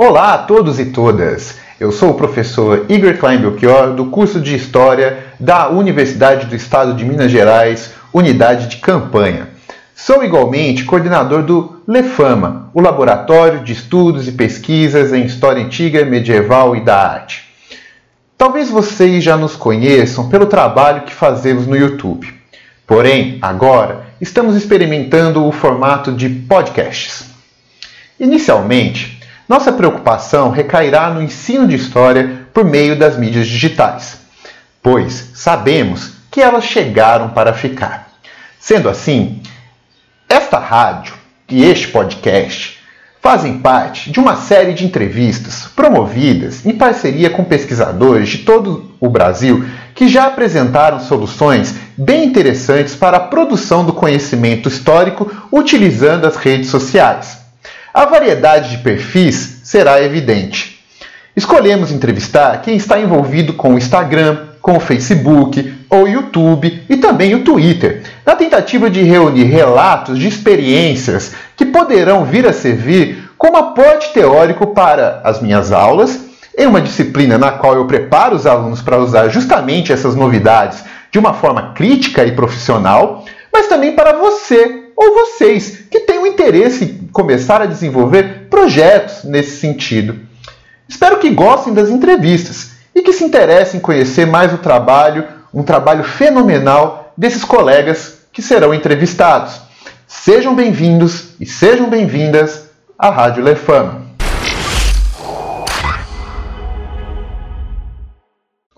Olá a todos e todas! Eu sou o professor Igor Klein Belchior, do curso de História da Universidade do Estado de Minas Gerais, Unidade de Campanha. Sou igualmente coordenador do LEFAMA, o Laboratório de Estudos e Pesquisas em História Antiga, Medieval e da Arte. Talvez vocês já nos conheçam pelo trabalho que fazemos no YouTube. Porém, agora estamos experimentando o formato de podcasts. Inicialmente, nossa preocupação recairá no ensino de história por meio das mídias digitais, pois sabemos que elas chegaram para ficar. Sendo assim, esta rádio e este podcast fazem parte de uma série de entrevistas promovidas em parceria com pesquisadores de todo o Brasil que já apresentaram soluções bem interessantes para a produção do conhecimento histórico utilizando as redes sociais. A variedade de perfis será evidente. Escolhemos entrevistar quem está envolvido com o Instagram, com o Facebook, o YouTube e também o Twitter, na tentativa de reunir relatos de experiências que poderão vir a servir como aporte teórico para as minhas aulas, em uma disciplina na qual eu preparo os alunos para usar justamente essas novidades de uma forma crítica e profissional, mas também para você ou vocês que têm o interesse começar a desenvolver projetos nesse sentido. Espero que gostem das entrevistas e que se interessem em conhecer mais o trabalho, um trabalho fenomenal desses colegas que serão entrevistados. Sejam bem-vindos e sejam bem-vindas à Rádio Lefama.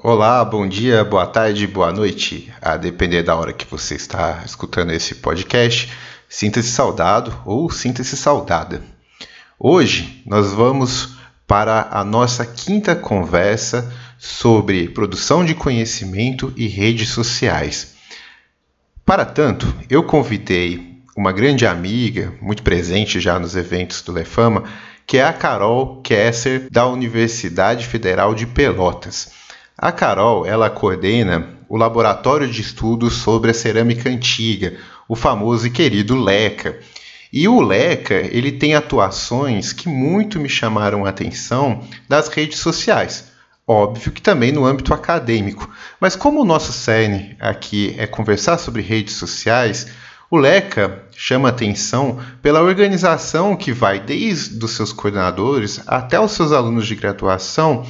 Olá, bom dia, boa tarde, boa noite, a depender da hora que você está escutando esse podcast. Sinta-se saudado ou sinta-se saudada. Hoje nós vamos para a nossa quinta conversa sobre produção de conhecimento e redes sociais. Para tanto, eu convidei uma grande amiga, muito presente já nos eventos do Lefama, que é a Carol Kesser, da Universidade Federal de Pelotas. A Carol, ela coordena o Laboratório de Estudos sobre a Cerâmica Antiga, o famoso e querido LECA. E o LECA, ele tem atuações que muito me chamaram a atenção das redes sociais. Óbvio que também no âmbito acadêmico. Mas como o nosso cerne aqui é conversar sobre redes sociais, o LECA chama atenção pela organização que vai desde os seus coordenadores até os seus alunos de graduação.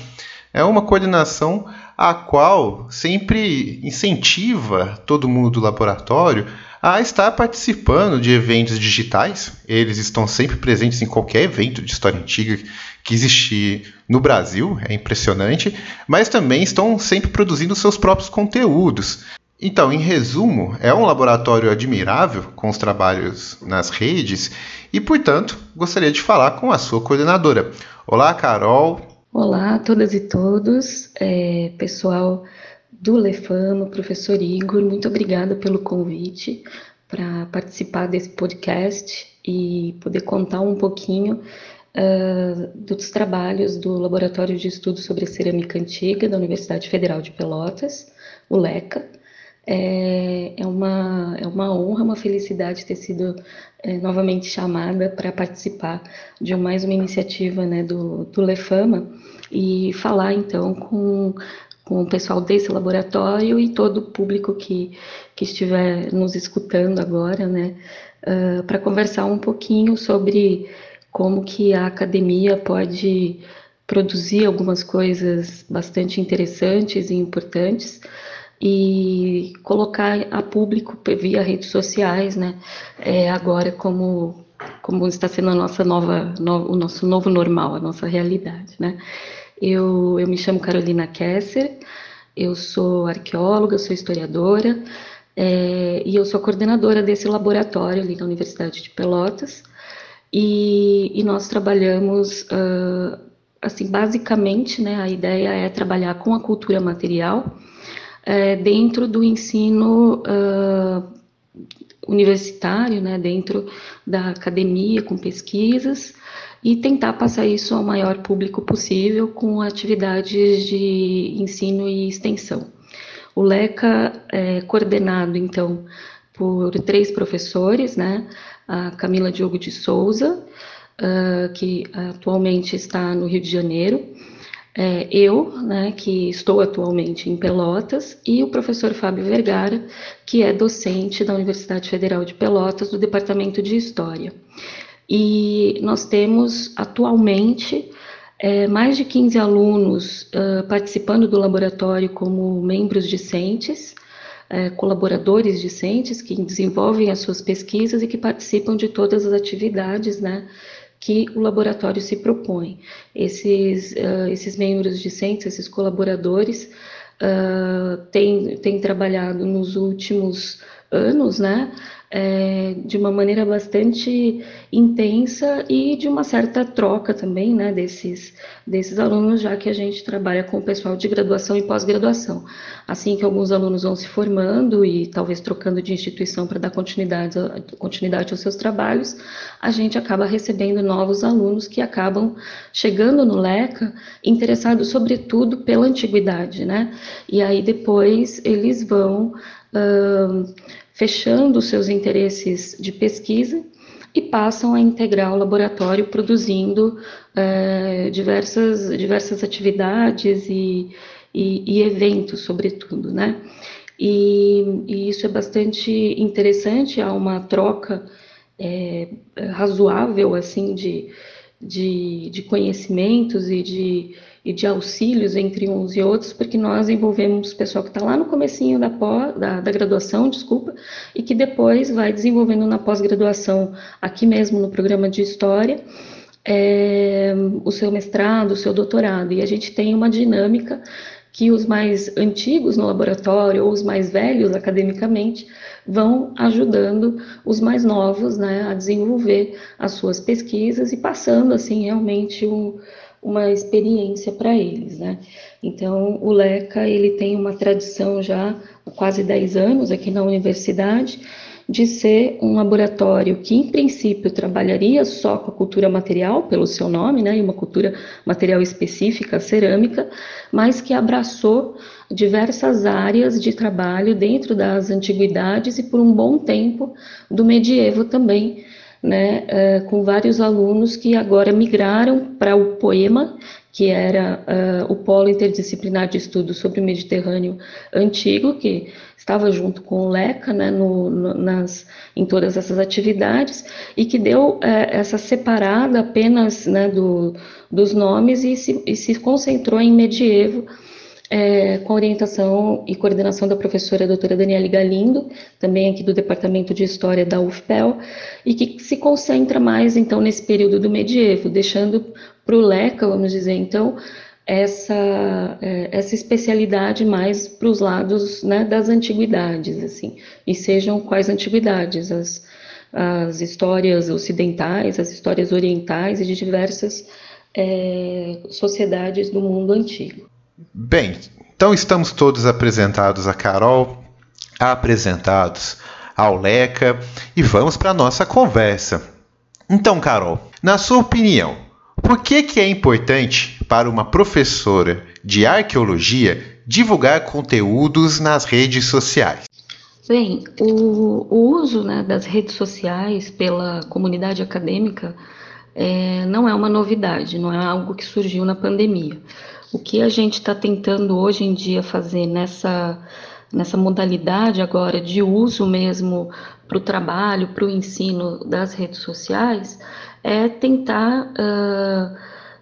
É uma coordenação a qual sempre incentiva todo mundo do laboratório a estar participando de eventos digitais. Eles estão sempre presentes em qualquer evento de história antiga que existe no Brasil, é impressionante, mas também estão sempre produzindo seus próprios conteúdos. Então, em resumo, é um laboratório admirável com os trabalhos nas redes e, portanto, gostaria de falar com a sua coordenadora. Olá, Carol. Olá a todas e todos, é, pessoal do Lefama, professor Igor, muito obrigada pelo convite para participar desse podcast e poder contar um pouquinho uh, dos trabalhos do Laboratório de Estudos sobre Cerâmica Antiga da Universidade Federal de Pelotas, o LECA. É, é, uma, é uma honra, uma felicidade ter sido é, novamente chamada para participar de mais uma iniciativa né, do, do Lefama e falar então com, com o pessoal desse laboratório e todo o público que, que estiver nos escutando agora, né, uh, para conversar um pouquinho sobre como que a academia pode produzir algumas coisas bastante interessantes e importantes e colocar a público via redes sociais, né? É, agora como como está sendo a nossa nova, no, o nosso novo normal, a nossa realidade, né? Eu, eu me chamo Carolina Kesser, eu sou arqueóloga, sou historiadora é, e eu sou coordenadora desse laboratório ali na Universidade de Pelotas. E, e nós trabalhamos, uh, assim, basicamente, né, a ideia é trabalhar com a cultura material é, dentro do ensino uh, universitário, né, dentro da academia, com pesquisas, e tentar passar isso ao maior público possível com atividades de ensino e extensão. O LECA é coordenado, então, por três professores, né, a Camila Diogo de Souza, uh, que atualmente está no Rio de Janeiro, é, eu, né, que estou atualmente em Pelotas, e o professor Fábio Vergara, que é docente da Universidade Federal de Pelotas, do Departamento de História. E nós temos atualmente é, mais de 15 alunos uh, participando do laboratório como membros discentes, é, colaboradores discentes que desenvolvem as suas pesquisas e que participam de todas as atividades né, que o laboratório se propõe. Esses, uh, esses membros discentes, esses colaboradores, uh, têm, têm trabalhado nos últimos anos, né, é, de uma maneira bastante intensa e de uma certa troca também, né, desses, desses alunos, já que a gente trabalha com o pessoal de graduação e pós-graduação. Assim que alguns alunos vão se formando e talvez trocando de instituição para dar continuidade, continuidade aos seus trabalhos, a gente acaba recebendo novos alunos que acabam chegando no LECA interessados sobretudo pela antiguidade, né, e aí depois eles vão... Uh, fechando seus interesses de pesquisa e passam a integrar o laboratório produzindo é, diversas, diversas atividades e, e, e, eventos, sobretudo, né? E, e, isso é bastante interessante, há uma troca é, razoável, assim, de, de, de conhecimentos e de e de auxílios entre uns e outros, porque nós envolvemos o pessoal que está lá no comecinho da, pós, da, da, graduação, desculpa, e que depois vai desenvolvendo na pós-graduação, aqui mesmo no programa de História, é, o seu mestrado, o seu doutorado. E a gente tem uma dinâmica que os mais antigos no laboratório ou os mais velhos academicamente vão ajudando os mais novos né, a desenvolver as suas pesquisas e passando assim realmente um, uma experiência para eles, né? Então, o LECA, ele tem uma tradição já há quase 10 anos aqui na universidade, de ser um laboratório que, em princípio, trabalharia só com a cultura material, pelo seu nome, né, e uma cultura material específica, cerâmica, mas que abraçou diversas áreas de trabalho dentro das antiguidades e, por um bom tempo, do medievo também, né, uh, com vários alunos que agora migraram para o Poema, que era uh, o polo interdisciplinar de estudos sobre o Mediterrâneo antigo, que estava junto com o LECA, né, no, no, nas, em todas essas atividades, e que deu uh, essa separada apenas né, do, dos nomes e se, e se concentrou em medievo, é, com orientação e coordenação da professora doutora Daniele Galindo, também aqui do Departamento de História da UFPEL, e que se concentra mais, então, nesse período do medievo, deixando para o LECA, vamos dizer, então, essa, é, essa especialidade mais para os lados né, das antiguidades, assim, e sejam quais antiguidades, as, as histórias ocidentais, as histórias orientais e de diversas é, sociedades do mundo antigo. Bem, então estamos todos apresentados a Carol, apresentados ao Leca e vamos para a nossa conversa. Então, Carol, na sua opinião, por que, que é importante para uma professora de arqueologia divulgar conteúdos nas redes sociais? Bem, o, o uso né, das redes sociais pela comunidade acadêmica é, não é uma novidade, não é algo que surgiu na pandemia. O que a gente está tentando hoje em dia fazer nessa, nessa modalidade agora de uso mesmo para o trabalho, para o ensino das redes sociais, é tentar uh,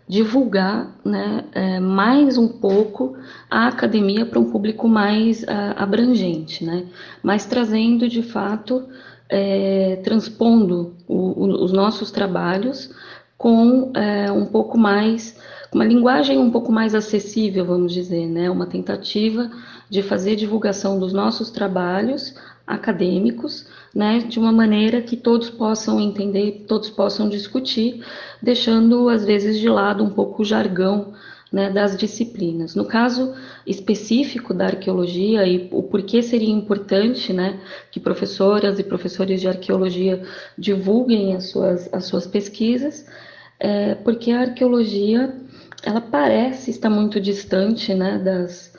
divulgar né, uh, mais um pouco a academia para um público mais uh, abrangente, né, mas trazendo de fato, é, transpondo o, o, os nossos trabalhos com é, um pouco mais uma linguagem um pouco mais acessível, vamos dizer, né? Uma tentativa de fazer divulgação dos nossos trabalhos acadêmicos, né, de uma maneira que todos possam entender, todos possam discutir, deixando às vezes de lado um pouco o jargão né, das disciplinas. No caso específico da arqueologia e o porquê seria importante né, que professoras e professores de arqueologia divulguem as suas, as suas pesquisas, é porque a arqueologia ela parece estar muito distante né, das,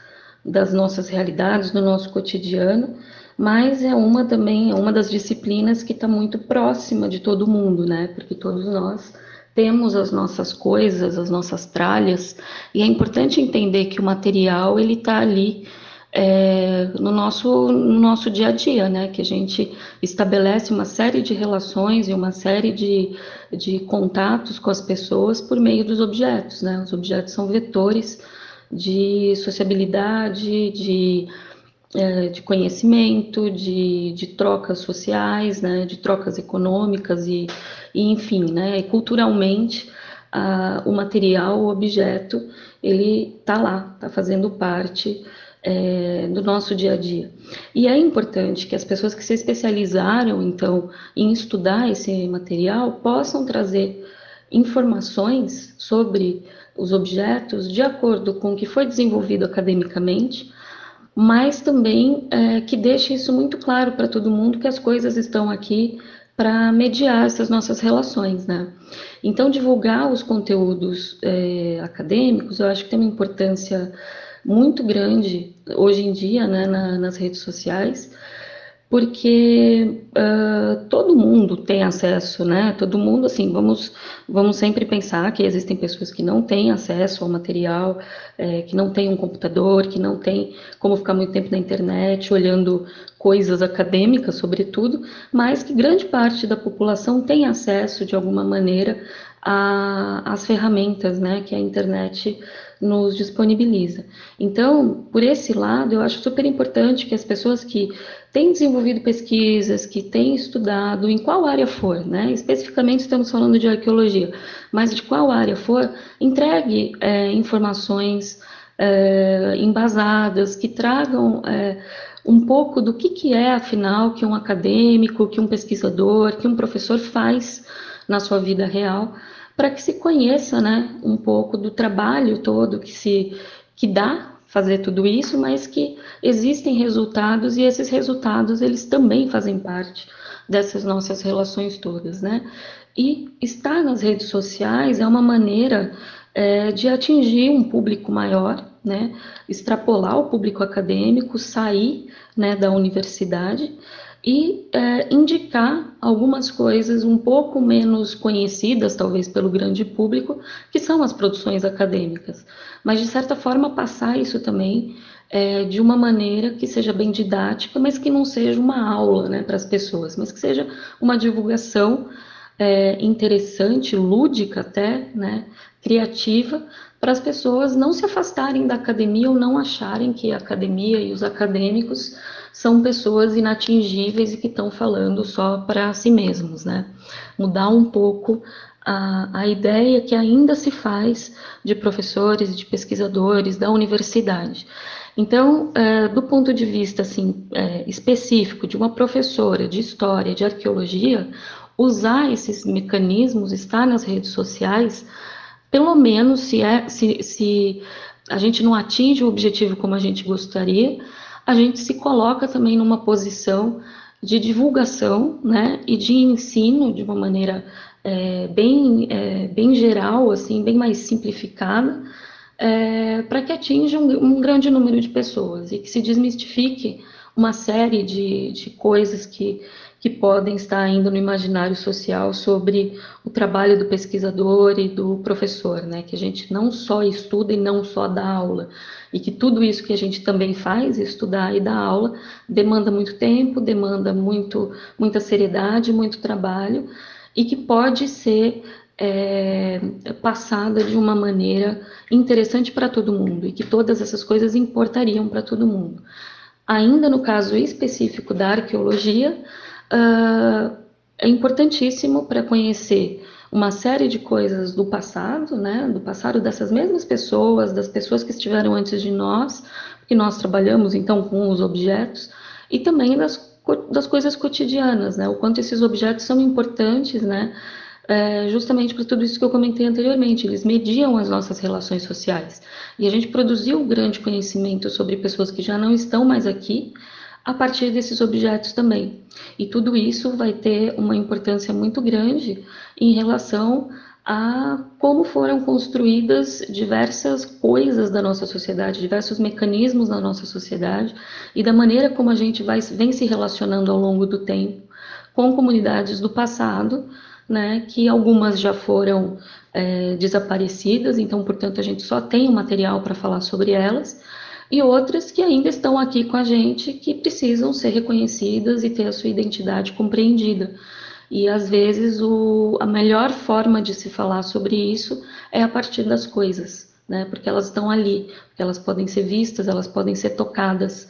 das nossas realidades, do nosso cotidiano, mas é uma também, é uma das disciplinas que está muito próxima de todo mundo, né? Porque todos nós temos as nossas coisas, as nossas tralhas, e é importante entender que o material ele está ali é, no, nosso, no nosso dia a dia, né? Que a gente estabelece uma série de relações e uma série de, de contatos com as pessoas por meio dos objetos, né? Os objetos são vetores de sociabilidade, de, é, de conhecimento, de, de trocas sociais, né? De trocas econômicas e e enfim, né, culturalmente a, o material, o objeto, ele está lá, está fazendo parte é, do nosso dia a dia. E é importante que as pessoas que se especializaram, então, em estudar esse material possam trazer informações sobre os objetos de acordo com o que foi desenvolvido academicamente, mas também é, que deixe isso muito claro para todo mundo que as coisas estão aqui para mediar essas nossas relações, né? Então, divulgar os conteúdos é, acadêmicos, eu acho que tem uma importância muito grande hoje em dia, né, na, nas redes sociais, porque uh, todo mundo tem acesso, né? Todo mundo, assim, vamos, vamos sempre pensar que existem pessoas que não têm acesso ao material, é, que não têm um computador, que não têm como ficar muito tempo na internet olhando coisas acadêmicas, sobretudo, mas que grande parte da população tem acesso de alguma maneira às ferramentas, né, que a internet nos disponibiliza. Então, por esse lado, eu acho super importante que as pessoas que têm desenvolvido pesquisas, que têm estudado, em qual área for, né? Especificamente estamos falando de arqueologia, mas de qual área for, entregue é, informações é, embasadas, que tragam é, um pouco do que, que é, afinal, que um acadêmico, que um pesquisador, que um professor faz na sua vida real, para que se conheça, né, um pouco do trabalho todo que se que dá fazer tudo isso, mas que existem resultados e esses resultados eles também fazem parte dessas nossas relações todas, né? E estar nas redes sociais é uma maneira é, de atingir um público maior, né? Extrapolar o público acadêmico, sair, né, da universidade e é, indicar algumas coisas um pouco menos conhecidas, talvez pelo grande público, que são as produções acadêmicas. Mas, de certa forma, passar isso também é, de uma maneira que seja bem didática, mas que não seja uma aula né, para as pessoas, mas que seja uma divulgação é, interessante, lúdica até, né, criativa, para as pessoas não se afastarem da academia ou não acharem que a academia e os acadêmicos são pessoas inatingíveis e que estão falando só para si mesmos, né? Mudar um pouco a, a ideia que ainda se faz de professores de pesquisadores da universidade. Então, é, do ponto de vista assim, é, específico de uma professora de história, de arqueologia, usar esses mecanismos, estar nas redes sociais, pelo menos se, é, se, se a gente não atinge o objetivo como a gente gostaria, a gente se coloca também numa posição de divulgação né, e de ensino de uma maneira é, bem, é, bem geral, assim, bem mais simplificada, é, para que atinja um, um, grande número de pessoas e que se desmistifique uma série de, de coisas que que podem estar ainda no imaginário social sobre o trabalho do pesquisador e do professor, né? Que a gente não só estuda e não só dá aula, e que tudo isso que a gente também faz, estudar e dar aula, demanda muito tempo, demanda muito, muita seriedade, muito trabalho, e que pode ser é, passada de uma maneira interessante para todo mundo, e que todas essas coisas importariam para todo mundo. Ainda no caso específico da arqueologia, uh, é importantíssimo para conhecer uma série de coisas do passado, né, do passado dessas mesmas pessoas, das pessoas que estiveram antes de nós, que nós trabalhamos então com os objetos, e também das, das coisas cotidianas, né, o quanto esses objetos são importantes, né, é, justamente por tudo isso que eu comentei anteriormente, eles mediam as nossas relações sociais. E a gente produziu grande conhecimento sobre pessoas que já não estão mais aqui, a partir desses objetos também. E tudo isso vai ter uma importância muito grande em relação a como foram construídas diversas coisas da nossa sociedade, diversos mecanismos da nossa sociedade e da maneira como a gente vai, vem se relacionando ao longo do tempo com comunidades do passado né, que algumas já foram é, desaparecidas, então, portanto, a gente só tem o material para falar sobre elas, e outras que ainda estão aqui com a gente, que precisam ser reconhecidas e ter a sua identidade compreendida. E às vezes o, a melhor forma de se falar sobre isso é a partir das coisas, né? Porque elas estão ali, porque elas podem ser vistas, elas podem ser tocadas.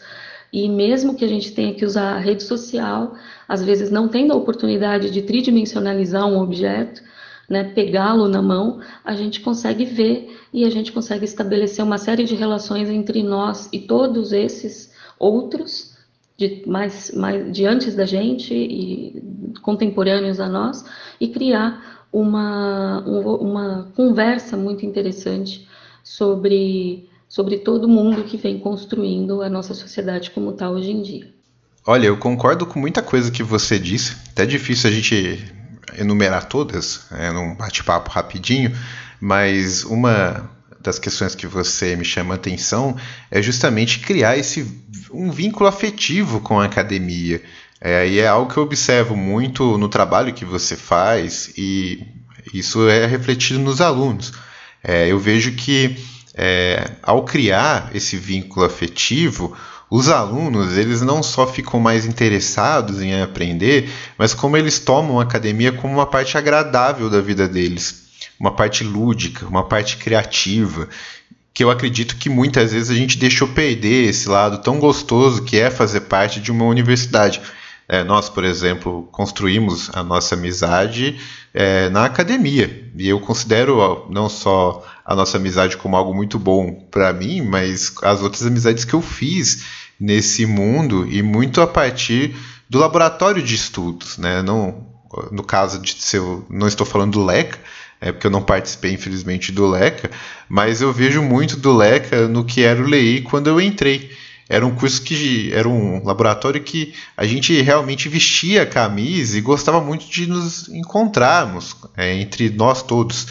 E mesmo que a gente tenha que usar a rede social, às vezes não tendo a oportunidade de tridimensionalizar um objeto, né, pegá-lo na mão, a gente consegue ver e a gente consegue estabelecer uma série de relações entre nós e todos esses outros de mais, mais de antes da gente e contemporâneos a nós e criar uma, uma conversa muito interessante sobre, sobre todo mundo que vem construindo a nossa sociedade como está hoje em dia. Olha, eu concordo com muita coisa que você disse. Até difícil a gente enumerar todas, é, num bate-papo rapidinho, mas uma das questões que você me chama atenção é justamente criar esse um vínculo afetivo com a academia. É, e é algo que eu observo muito no trabalho que você faz e isso é refletido nos alunos. É, eu vejo que é, ao criar esse vínculo afetivo, os alunos eles não só ficam mais interessados em aprender, mas como eles tomam a academia como uma parte agradável da vida deles uma parte lúdica, uma parte criativa, que eu acredito que muitas vezes a gente deixou perder esse lado tão gostoso que é fazer parte de uma universidade. É, nós, por exemplo, construímos a nossa amizade é, na academia. E eu considero não só a nossa amizade como algo muito bom para mim, mas as outras amizades que eu fiz nesse mundo e muito a partir do laboratório de estudos. Né? Não, no caso de se não estou falando do LECA, é porque eu não participei, infelizmente, do LECA, mas eu vejo muito do LECA no que era o LEI quando eu entrei. Era um curso que era um laboratório que a gente realmente vestia camisa e gostava muito de nos encontrarmos é, entre nós todos.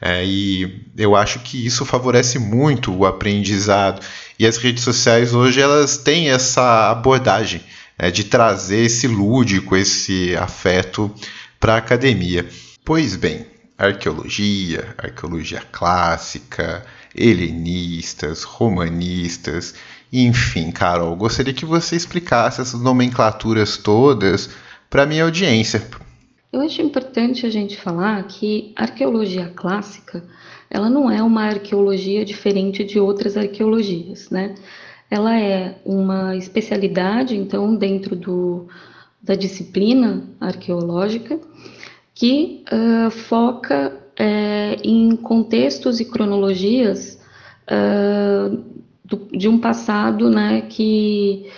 É, e eu acho que isso favorece muito o aprendizado. E as redes sociais hoje elas têm essa abordagem é, de trazer esse lúdico, esse afeto para a academia. Pois bem, arqueologia, arqueologia clássica, helenistas, romanistas, enfim, Carol, gostaria que você explicasse essas nomenclaturas todas para minha audiência. Eu acho importante a gente falar que a arqueologia clássica, ela não é uma arqueologia diferente de outras arqueologias, né? Ela é uma especialidade, então, dentro do, da disciplina arqueológica, que uh, foca uh, em contextos e cronologias uh, do, de um passado né, que,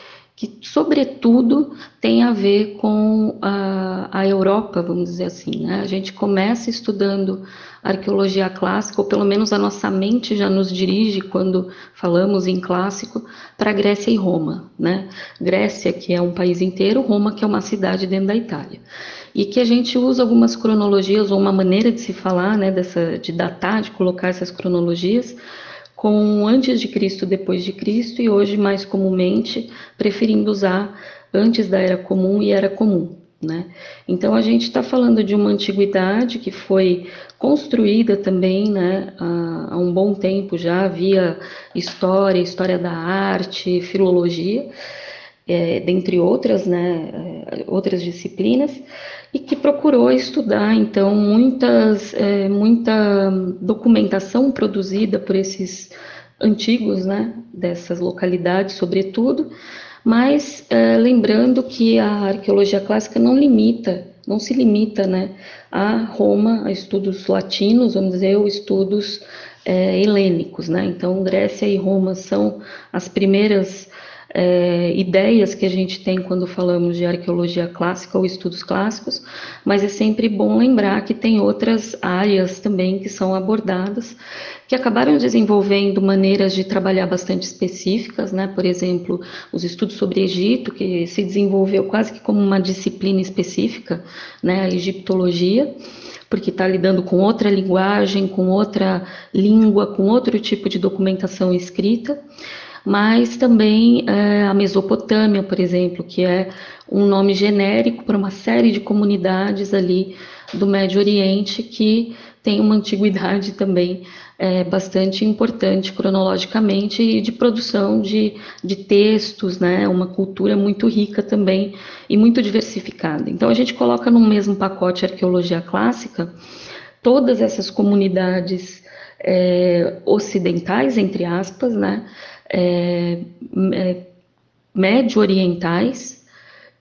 que, sobretudo, tem a ver com a, a Europa, vamos dizer assim. Né? A gente começa estudando arqueologia clássica, ou pelo menos a nossa mente já nos dirige quando falamos em clássico, para Grécia e Roma. Né? Grécia, que é um país inteiro, Roma, que é uma cidade dentro da Itália e que a gente usa algumas cronologias ou uma maneira de se falar, né, dessa, de datar, de colocar essas cronologias com antes de Cristo, depois de Cristo e hoje mais comumente preferindo usar antes da era comum e era comum. Né? Então a gente está falando de uma antiguidade que foi construída também né, há, um bom tempo já via história, história da arte, filologia, é, dentre outras, né, é, outras disciplinas, e que procurou estudar então muitas, é, muita documentação produzida por esses antigos, né, dessas localidades, sobretudo, mas é, lembrando que a arqueologia clássica não limita, não se limita, né, a Roma, a estudos latinos, vamos dizer, ou estudos é, helênicos, né? Então Grécia e Roma são as primeiras é, ideias que a gente tem quando falamos de arqueologia clássica ou estudos clássicos, mas é sempre bom lembrar que tem outras áreas também que são abordadas, que acabaram desenvolvendo maneiras de trabalhar bastante específicas, né? por exemplo, os estudos sobre Egito, que se desenvolveu quase que como uma disciplina específica, né? a egiptologia porque está lidando com outra linguagem, com outra língua, com outro tipo de documentação escrita mas também é, a Mesopotâmia, por exemplo, que é um nome genérico para uma série de comunidades ali do Médio Oriente que tem uma antiguidade também é, bastante importante cronologicamente e de produção de, de textos, né, uma cultura muito rica também e muito diversificada. Então a gente coloca no mesmo pacote arqueologia clássica todas essas comunidades é, ocidentais, entre aspas, né, é, é médio-orientais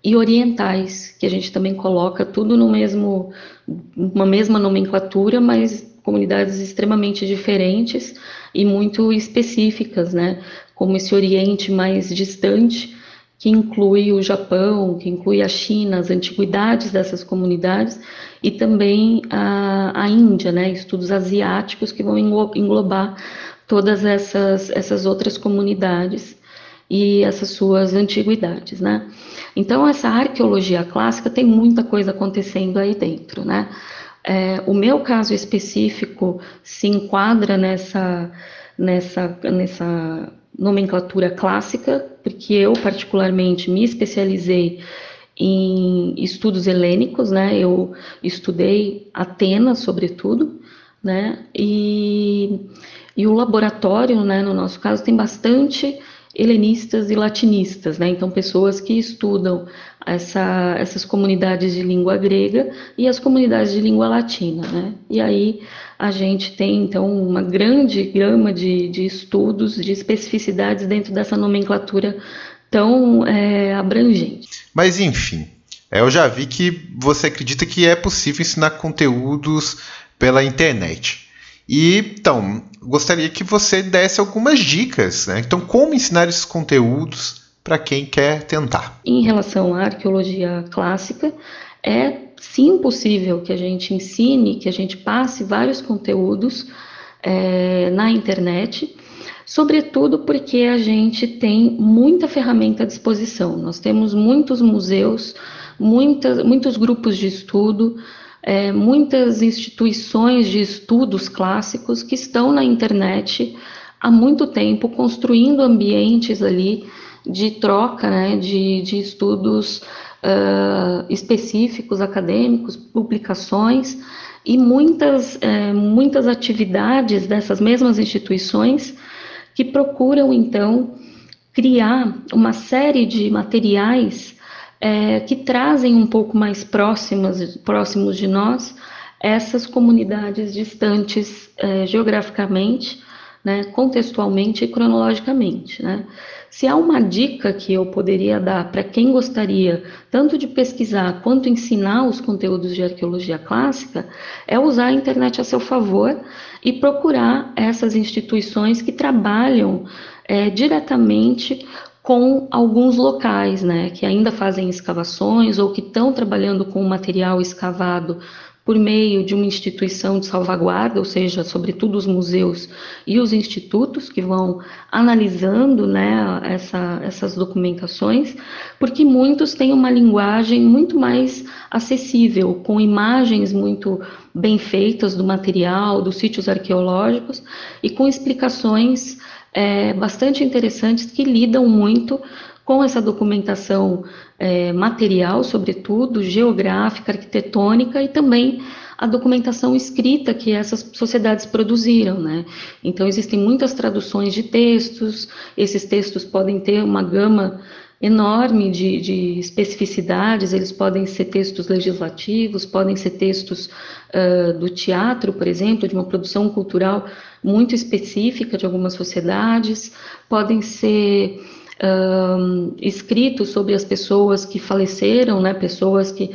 e orientais, que a gente também coloca tudo no mesmo, uma mesma nomenclatura, mas comunidades extremamente diferentes e muito específicas, né? Como esse Oriente mais distante, que inclui o Japão, que inclui a China, as antiguidades dessas comunidades, e também a, a Índia, né? Estudos asiáticos que vão englobar todas essas, essas outras comunidades e essas suas antiguidades, né? Então, essa arqueologia clássica tem muita coisa acontecendo aí dentro, né? É, o meu caso específico se enquadra nessa, nessa, nessa nomenclatura clássica, porque eu, particularmente, me especializei em estudos helênicos, né? Eu estudei Atenas, sobretudo, né? E, e o laboratório, né, no nosso caso, tem bastante helenistas e latinistas, né? Então, pessoas que estudam essa, essas comunidades de língua grega e as comunidades de língua latina, né? E aí a gente tem, então, uma grande gama de, de estudos, de especificidades dentro dessa nomenclatura tão é, abrangente. Mas, enfim, é, eu já vi que você acredita que é possível ensinar conteúdos pela internet. E então, gostaria que você desse algumas dicas, né? Então, como ensinar esses conteúdos para quem quer tentar? Em relação à arqueologia clássica, é sim possível que a gente ensine, que a gente passe vários conteúdos é, na internet, sobretudo porque a gente tem muita ferramenta à disposição. Nós temos muitos museus, muitos grupos de estudo, é, muitas instituições de estudos clássicos que estão na internet há muito tempo construindo ambientes ali de troca né, de, de estudos uh, específicos, acadêmicos, publicações e muitas, muitas atividades dessas mesmas instituições que procuram então criar uma série de materiais é, que trazem um pouco mais próximas, próximos de nós essas comunidades distantes é, geograficamente, né, contextualmente e cronologicamente. Né. Se há uma dica que eu poderia dar para quem gostaria tanto de pesquisar quanto ensinar os conteúdos de arqueologia clássica, é usar a internet a seu favor e procurar essas instituições que trabalham é, diretamente com alguns locais, né, que ainda fazem escavações ou que estão trabalhando com material escavado por meio de uma instituição de salvaguarda, ou seja, sobretudo os museus e os institutos que vão analisando né, essa, essas documentações, porque muitos têm uma linguagem muito mais acessível, com imagens muito bem feitas do material, dos sítios arqueológicos e com explicações é, bastante interessantes que lidam muito com essa documentação é, material, sobretudo, geográfica, arquitetônica e também a documentação escrita que essas sociedades produziram, né? Então existem muitas traduções de textos, esses textos podem ter uma gama enorme de, de, especificidades, eles podem ser textos legislativos, podem ser textos uh, do teatro, por exemplo, de uma produção cultural muito específica de algumas sociedades, podem ser uh, escritos sobre as pessoas que faleceram, né, pessoas que,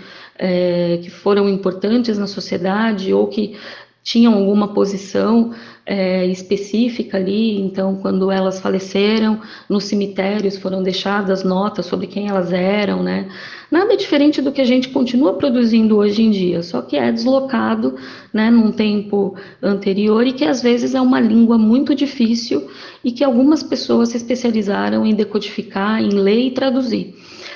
que foram importantes na sociedade ou que tinham alguma posição é, específica ali, então, quando elas faleceram, nos cemitérios foram deixadas notas sobre quem elas eram, né? Nada diferente do que a gente continua produzindo hoje em dia, só que é deslocado, né, num tempo anterior e que às vezes é uma língua muito difícil e que algumas pessoas se especializaram em decodificar, em ler e traduzir.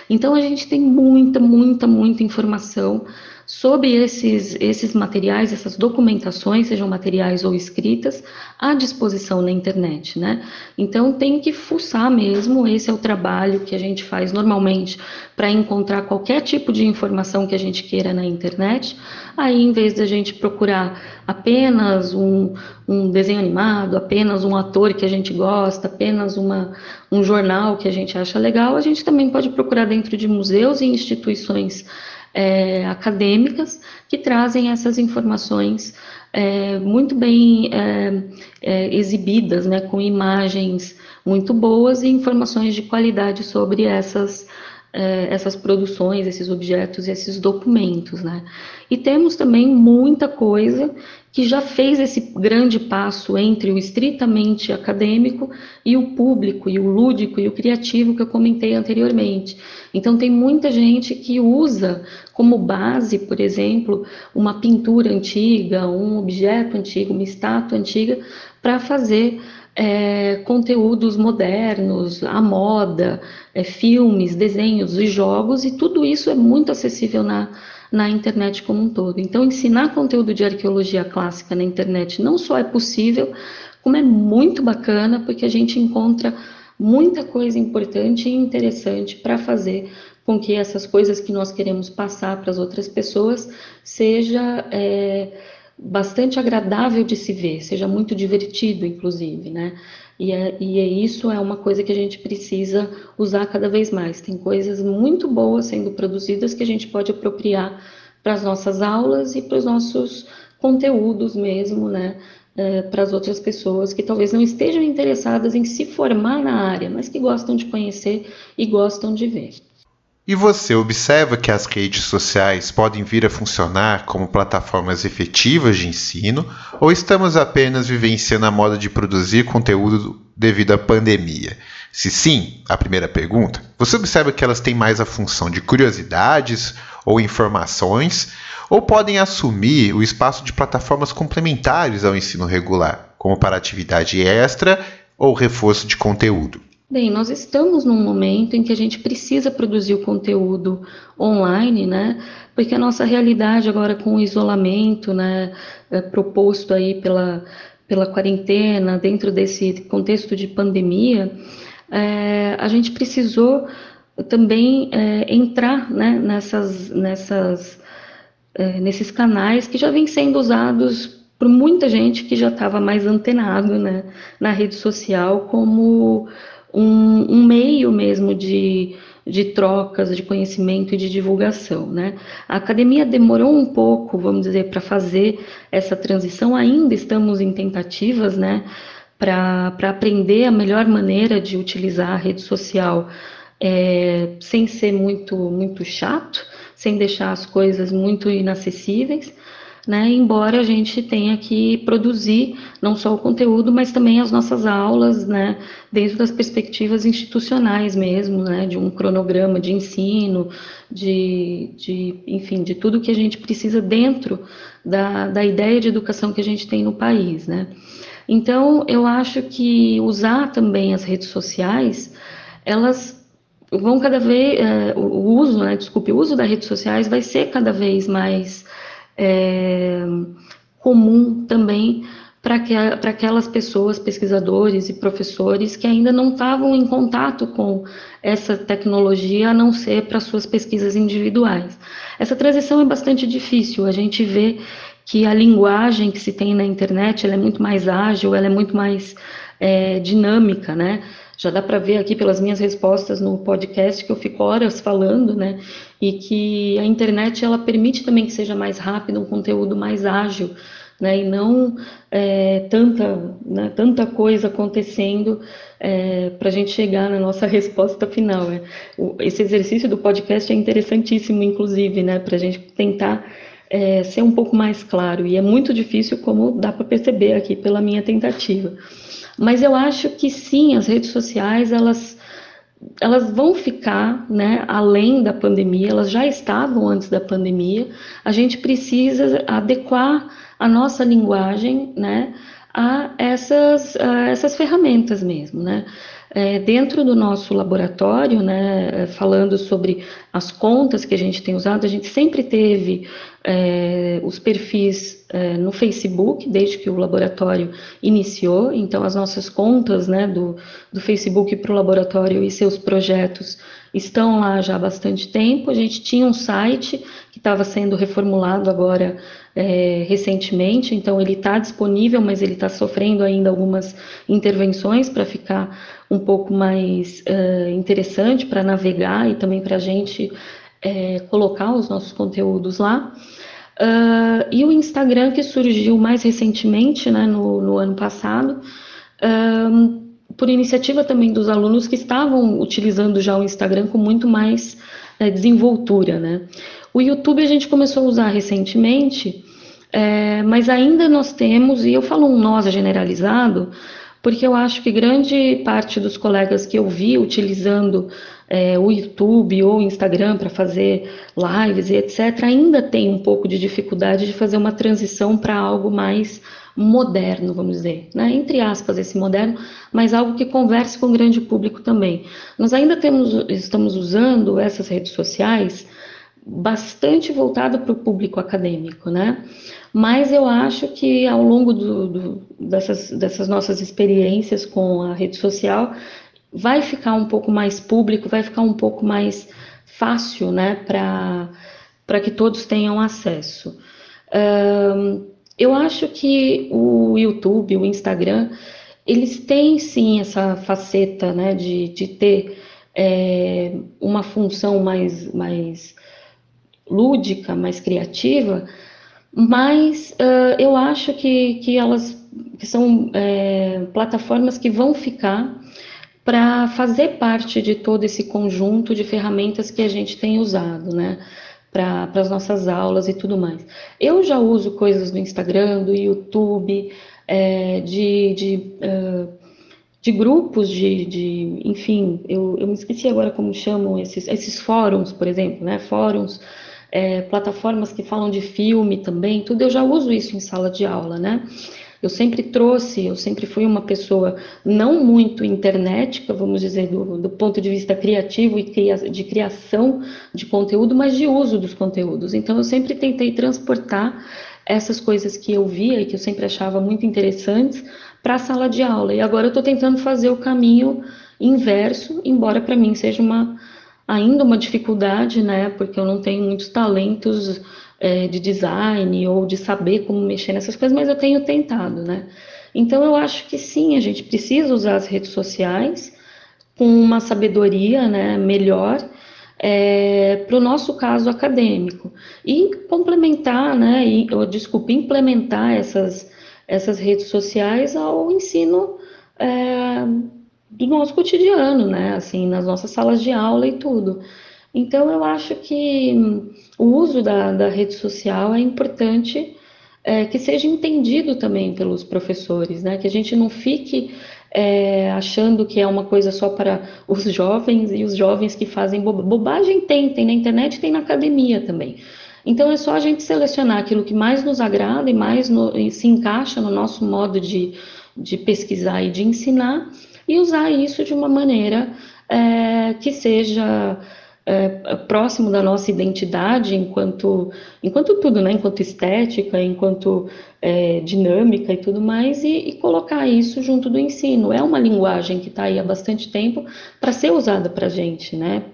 Então, a gente tem muita, muita, muita informação sobre esses, esses materiais, essas documentações, sejam materiais ou escritas, à disposição na internet, né? Então tem que fuçar mesmo, esse é o trabalho que a gente faz normalmente para encontrar qualquer tipo de informação que a gente queira na internet. Aí, em vez da gente procurar apenas um, um desenho animado, apenas um ator que a gente gosta, apenas uma, um jornal que a gente acha legal, a gente também pode procurar dentro de museus e instituições é, acadêmicas que trazem essas informações é, muito bem é, é, exibidas, né, com imagens muito boas e informações de qualidade sobre essas é, essas produções, esses objetos, esses documentos, né? E temos também muita coisa que já fez esse grande passo entre o estritamente acadêmico e o público, e o lúdico e o criativo que eu comentei anteriormente. Então, tem muita gente que usa como base, por exemplo, uma pintura antiga, um objeto antigo, uma estátua antiga, para fazer é, conteúdos modernos, a moda, é, filmes, desenhos e jogos, e tudo isso é muito acessível na, na internet como um todo. Então, ensinar conteúdo de arqueologia clássica na internet não só é possível, como é muito bacana, porque a gente encontra muita coisa importante e interessante para fazer com que essas coisas que nós queremos passar para as outras pessoas seja. É, bastante agradável de se ver, seja muito divertido, inclusive, né? E, é, e é isso é uma coisa que a gente precisa usar cada vez mais. Tem coisas muito boas sendo produzidas que a gente pode apropriar para as nossas aulas e para os nossos conteúdos mesmo, né? É, para as outras pessoas que talvez não estejam interessadas em se formar na área, mas que gostam de conhecer e gostam de ver. E você observa que as redes sociais podem vir a funcionar como plataformas efetivas de ensino ou estamos apenas vivenciando a moda de produzir conteúdo devido à pandemia? Se sim, a primeira pergunta, você observa que elas têm mais a função de curiosidades ou informações ou podem assumir o espaço de plataformas complementares ao ensino regular, como para atividade extra ou reforço de conteúdo? Bem, nós estamos num momento em que a gente precisa produzir o conteúdo online, né? Porque a nossa realidade agora com o isolamento, né, é proposto aí pela, pela quarentena, dentro desse contexto de pandemia, é, a gente precisou também é, entrar né, nessas, nessas, é, nesses canais que já vêm sendo usados por muita gente que já estava mais antenado né, na rede social como um, um meio mesmo de, de trocas de conhecimento e de divulgação. Né? A academia demorou um pouco, vamos dizer, para fazer essa transição, ainda estamos em tentativas né, para aprender a melhor maneira de utilizar a rede social é, sem ser muito, muito chato, sem deixar as coisas muito inacessíveis né? Embora a gente tenha que produzir não só o conteúdo, mas também as nossas aulas, né? Dentro das perspectivas institucionais mesmo, né? De um cronograma de ensino, de, de enfim, de tudo que a gente precisa dentro da, da ideia de educação que a gente tem no país, né? Então, eu acho que usar também as redes sociais, elas vão cada vez, é, o uso, né, desculpe, o uso das redes sociais vai ser cada vez mais é, comum também para que, aquelas pessoas, pesquisadores e professores que ainda não estavam em contato com essa tecnologia, a não ser para suas pesquisas individuais. Essa transição é bastante difícil, a gente vê que a linguagem que se tem na internet é muito mais ágil, ela é muito mais é, dinâmica, né? Já dá para ver aqui pelas minhas respostas no podcast que eu fico horas falando, né? E que a internet ela permite também que seja mais rápido, um conteúdo mais ágil, né? E não é, tanta, né, tanta coisa acontecendo é, para a gente chegar na nossa resposta final. Né? O, esse exercício do podcast é interessantíssimo, inclusive, né? Para a gente tentar é, ser um pouco mais claro. E é muito difícil, como dá para perceber aqui pela minha tentativa. Mas eu acho que sim, as redes sociais, elas, elas vão ficar, né, além da pandemia, elas já estavam antes da pandemia. A gente precisa adequar a nossa linguagem, né, a essas, a essas ferramentas mesmo, né. É, dentro do nosso laboratório, né, falando sobre as contas que a gente tem usado, a gente sempre teve é, os perfis é, no Facebook, desde que o laboratório iniciou, então as nossas contas né, do, do Facebook para o laboratório e seus projetos estão lá já há bastante tempo. A gente tinha um site que estava sendo reformulado agora é, recentemente, então ele está disponível, mas ele está sofrendo ainda algumas intervenções para ficar um pouco mais uh, interessante para navegar e também para a gente é, colocar os nossos conteúdos lá. Uh, e o Instagram, que surgiu mais recentemente, né, no, no ano passado, uh, por iniciativa também dos alunos que estavam utilizando já o Instagram com muito mais é, desenvoltura. Né. O YouTube a gente começou a usar recentemente, é, mas ainda nós temos, e eu falo um nós generalizado, porque eu acho que grande parte dos colegas que eu vi utilizando é, o YouTube ou o Instagram para fazer lives e etc., ainda tem um pouco de dificuldade de fazer uma transição para algo mais moderno, vamos dizer, né? entre aspas, esse moderno, mas algo que converse com o grande público também. Nós ainda temos, estamos usando essas redes sociais bastante voltado para o público acadêmico, né? Mas eu acho que ao longo do, do, dessas, dessas nossas experiências com a rede social, vai ficar um pouco mais público, vai ficar um pouco mais fácil, né, para que todos tenham acesso. Um, eu acho que o YouTube, o Instagram, eles têm sim essa faceta, né, de, de ter é, uma função mais, mais lúdica, mais criativa, mas uh, eu acho que, que elas que são é, plataformas que vão ficar para fazer parte de todo esse conjunto de ferramentas que a gente tem usado, né? Para as nossas aulas e tudo mais. Eu já uso coisas do Instagram, do YouTube, é, de, de, uh, de, grupos de, de enfim, eu, eu me esqueci agora como chamam esses, esses fóruns, por exemplo, né? Fóruns é, plataformas que falam de filme também, tudo, eu já uso isso em sala de aula, né? Eu sempre trouxe, eu sempre fui uma pessoa não muito internética, vamos dizer, do, do ponto de vista criativo e cria, de criação de conteúdo, mas de uso dos conteúdos. Então, eu sempre tentei transportar essas coisas que eu via e que eu sempre achava muito interessantes para a sala de aula. E agora eu estou tentando fazer o caminho inverso, embora para mim seja uma ainda uma dificuldade, né? Porque eu não tenho muitos talentos é, de design ou de saber como mexer nessas coisas, mas eu tenho tentado, né? Então eu acho que sim, a gente precisa usar as redes sociais com uma sabedoria, né, melhor é, para o nosso caso acadêmico e complementar, né, e, ou, desculpa, implementar essas essas redes sociais ao ensino é, do nosso cotidiano, né? Assim, nas nossas salas de aula e tudo. Então, eu acho que o uso da, da rede social é importante é, que seja entendido também pelos professores, né? Que a gente não fique é, achando que é uma coisa só para os jovens e os jovens que fazem bo bobagem tem, tem na internet, tem na academia também. Então é só a gente selecionar aquilo que mais nos agrada e mais no, e se encaixa no nosso modo de, de pesquisar e de ensinar e usar isso de uma maneira é, que seja é, próximo da nossa identidade enquanto, enquanto tudo, né? enquanto estética, enquanto é, dinâmica e tudo mais, e, e, colocar isso junto do ensino. É uma linguagem que está aí há bastante tempo para ser usada para a gente, né?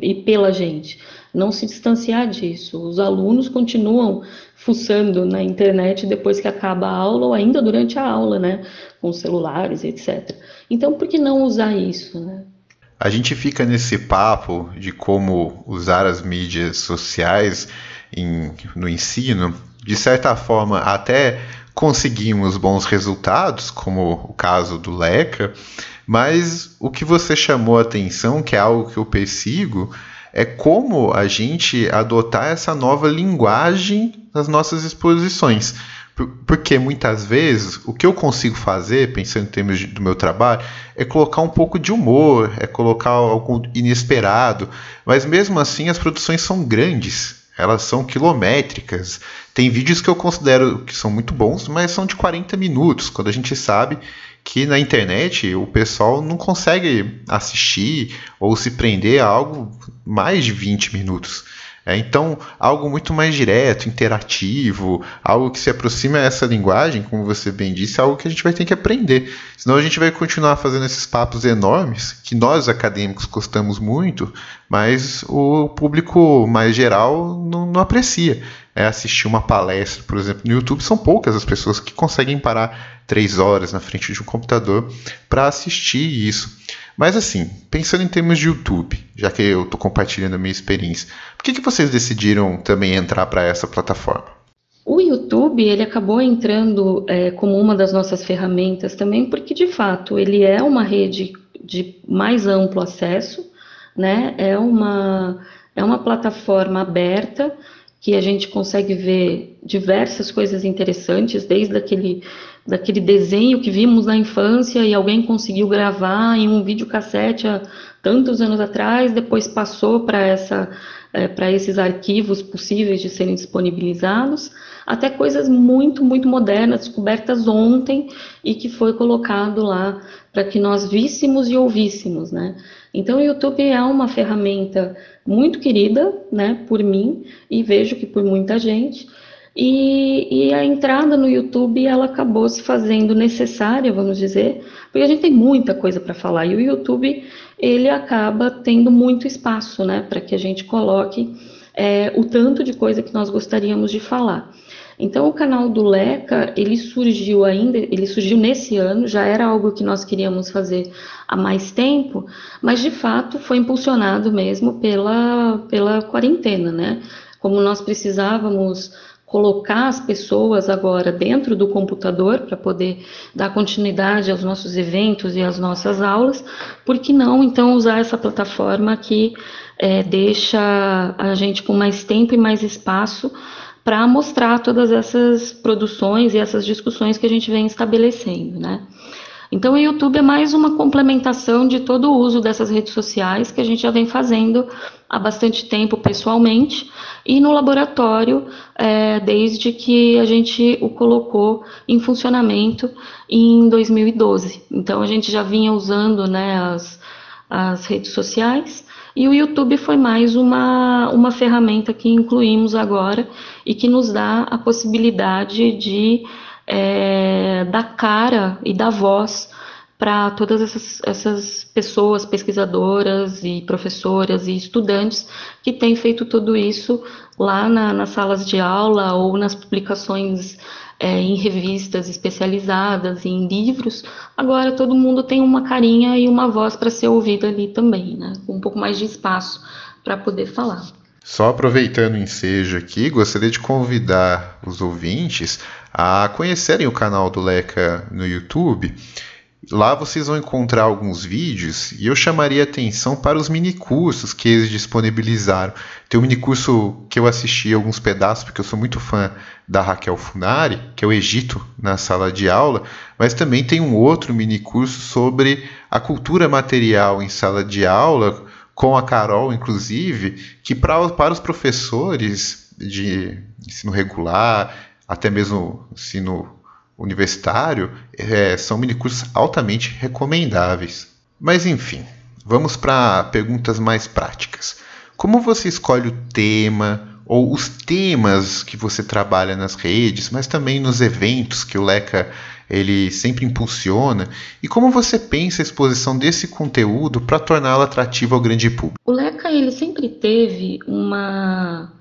E pela gente. Não se distanciar disso. Os alunos continuam fuçando na internet depois que acaba a aula ou ainda durante a aula, né? Com celulares, etc. Então, por que não usar isso, né? A gente fica nesse papo de como usar as mídias sociais em, no ensino, de certa forma, até conseguimos bons resultados, como o caso do Leca, mas o que você chamou a atenção, que é algo que eu persigo, é como a gente adotar essa nova linguagem nas nossas exposições. Porque muitas vezes o que eu consigo fazer, pensando em termos do meu trabalho, é colocar um pouco de humor, é colocar algo inesperado, mas mesmo assim as produções são grandes, elas são quilométricas. Tem vídeos que eu considero que são muito bons, mas são de 40 minutos, quando a gente sabe que na internet o pessoal não consegue assistir ou se prender a algo mais de 20 minutos. É, então, algo muito mais direto, interativo, algo que se aproxima a essa linguagem, como você bem disse, é algo que a gente vai ter que aprender. Senão a gente vai continuar fazendo esses papos enormes, que nós acadêmicos gostamos muito, mas o público mais geral não, não aprecia. É assistir uma palestra, por exemplo, no YouTube, são poucas as pessoas que conseguem parar três horas na frente de um computador para assistir isso. Mas assim, pensando em termos de YouTube, já que eu estou compartilhando a minha experiência, por que, que vocês decidiram também entrar para essa plataforma? O YouTube ele acabou entrando é, como uma das nossas ferramentas também, porque de fato ele é uma rede de mais amplo acesso, né? É uma é uma plataforma aberta que a gente consegue ver diversas coisas interessantes, desde aquele daquele desenho que vimos na infância e alguém conseguiu gravar em um videocassete há tantos anos atrás, depois passou para essa é, para esses arquivos possíveis de serem disponibilizados, até coisas muito, muito modernas, descobertas ontem e que foi colocado lá para que nós víssemos e ouvíssemos, né? Então, o YouTube é uma ferramenta muito querida, né, por mim e vejo que por muita gente, e, e, a entrada no YouTube ela acabou se fazendo necessária, vamos dizer, porque a gente tem muita coisa para falar e o YouTube ele acaba tendo muito espaço, né, para que a gente coloque é, o tanto de coisa que nós gostaríamos de falar. Então o canal do Leca ele surgiu ainda, ele surgiu nesse ano, já era algo que nós queríamos fazer há mais tempo, mas de fato foi impulsionado mesmo pela pela quarentena, né? Como nós precisávamos colocar as pessoas agora dentro do computador para poder dar continuidade aos nossos eventos e às nossas aulas, por que não então usar essa plataforma que é, deixa a gente com mais tempo e mais espaço para mostrar todas essas produções e essas discussões que a gente vem estabelecendo, né? Então, o YouTube é mais uma complementação de todo o uso dessas redes sociais que a gente já vem fazendo há bastante tempo pessoalmente e no laboratório é, desde que a gente o colocou em funcionamento em 2012. Então, a gente já vinha usando né, as, as redes sociais e o YouTube foi mais uma, uma ferramenta que incluímos agora e que nos dá a possibilidade de é, dar cara e dar voz para todas essas, essas pessoas, pesquisadoras e professoras e estudantes que têm feito tudo isso lá na, nas salas de aula ou nas publicações é, em revistas especializadas, em livros. Agora todo mundo tem uma carinha e uma voz para ser ouvida ali também, né? com um pouco mais de espaço para poder falar. Só aproveitando o ensejo aqui, gostaria de convidar os ouvintes a conhecerem o canal do Leca no YouTube. Lá vocês vão encontrar alguns vídeos e eu chamaria atenção para os minicursos que eles disponibilizaram. Tem um minicurso que eu assisti alguns pedaços, porque eu sou muito fã da Raquel Funari, que é o Egito na sala de aula, mas também tem um outro minicurso sobre a cultura material em sala de aula, com a Carol, inclusive, que pra, para os professores de ensino regular, até mesmo ensino universitário, é, são minicursos altamente recomendáveis. Mas enfim, vamos para perguntas mais práticas. Como você escolhe o tema ou os temas que você trabalha nas redes, mas também nos eventos que o Leca ele sempre impulsiona e como você pensa a exposição desse conteúdo para torná-lo atrativo ao grande público? O Leca ele sempre teve uma